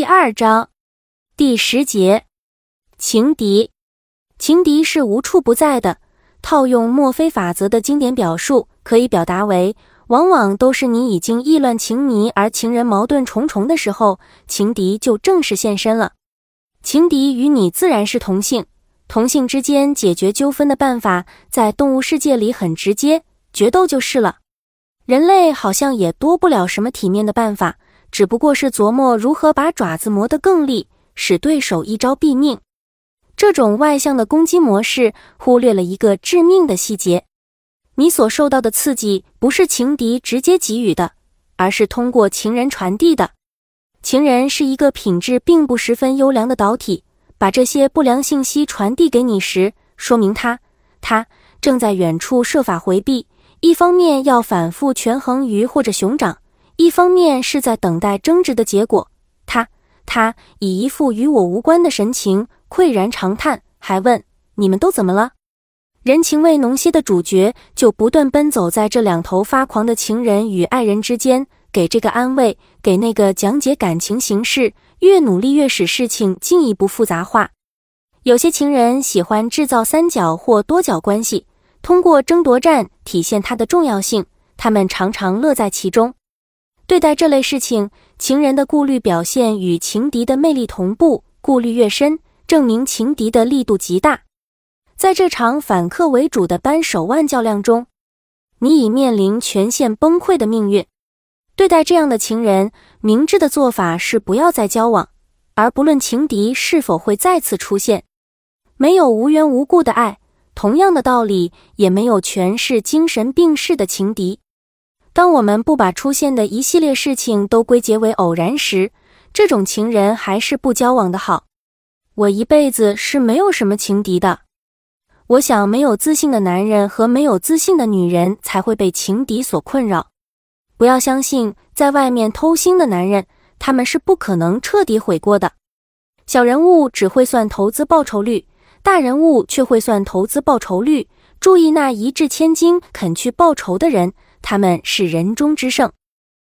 第二章第十节，情敌。情敌是无处不在的。套用墨菲法则的经典表述，可以表达为：往往都是你已经意乱情迷，而情人矛盾重重的时候，情敌就正式现身了。情敌与你自然是同性，同性之间解决纠纷的办法，在动物世界里很直接，决斗就是了。人类好像也多不了什么体面的办法。只不过是琢磨如何把爪子磨得更利，使对手一招毙命。这种外向的攻击模式忽略了一个致命的细节：你所受到的刺激不是情敌直接给予的，而是通过情人传递的。情人是一个品质并不十分优良的导体，把这些不良信息传递给你时，说明他他正在远处设法回避。一方面要反复权衡鱼或者熊掌。一方面是在等待争执的结果，他他以一副与我无关的神情喟然长叹，还问：“你们都怎么了？”人情味浓些的主角就不断奔走在这两头发狂的情人与爱人之间，给这个安慰，给那个讲解感情形势，越努力越使事情进一步复杂化。有些情人喜欢制造三角或多角关系，通过争夺战体现它的重要性，他们常常乐在其中。对待这类事情，情人的顾虑表现与情敌的魅力同步，顾虑越深，证明情敌的力度极大。在这场反客为主的扳手腕较量中，你已面临全线崩溃的命运。对待这样的情人，明智的做法是不要再交往，而不论情敌是否会再次出现。没有无缘无故的爱，同样的道理，也没有全是精神病逝的情敌。当我们不把出现的一系列事情都归结为偶然时，这种情人还是不交往的好。我一辈子是没有什么情敌的。我想，没有自信的男人和没有自信的女人才会被情敌所困扰。不要相信在外面偷腥的男人，他们是不可能彻底悔过的。小人物只会算投资报酬率，大人物却会算投资报酬率。注意那一掷千金肯去报仇的人。他们是人中之圣。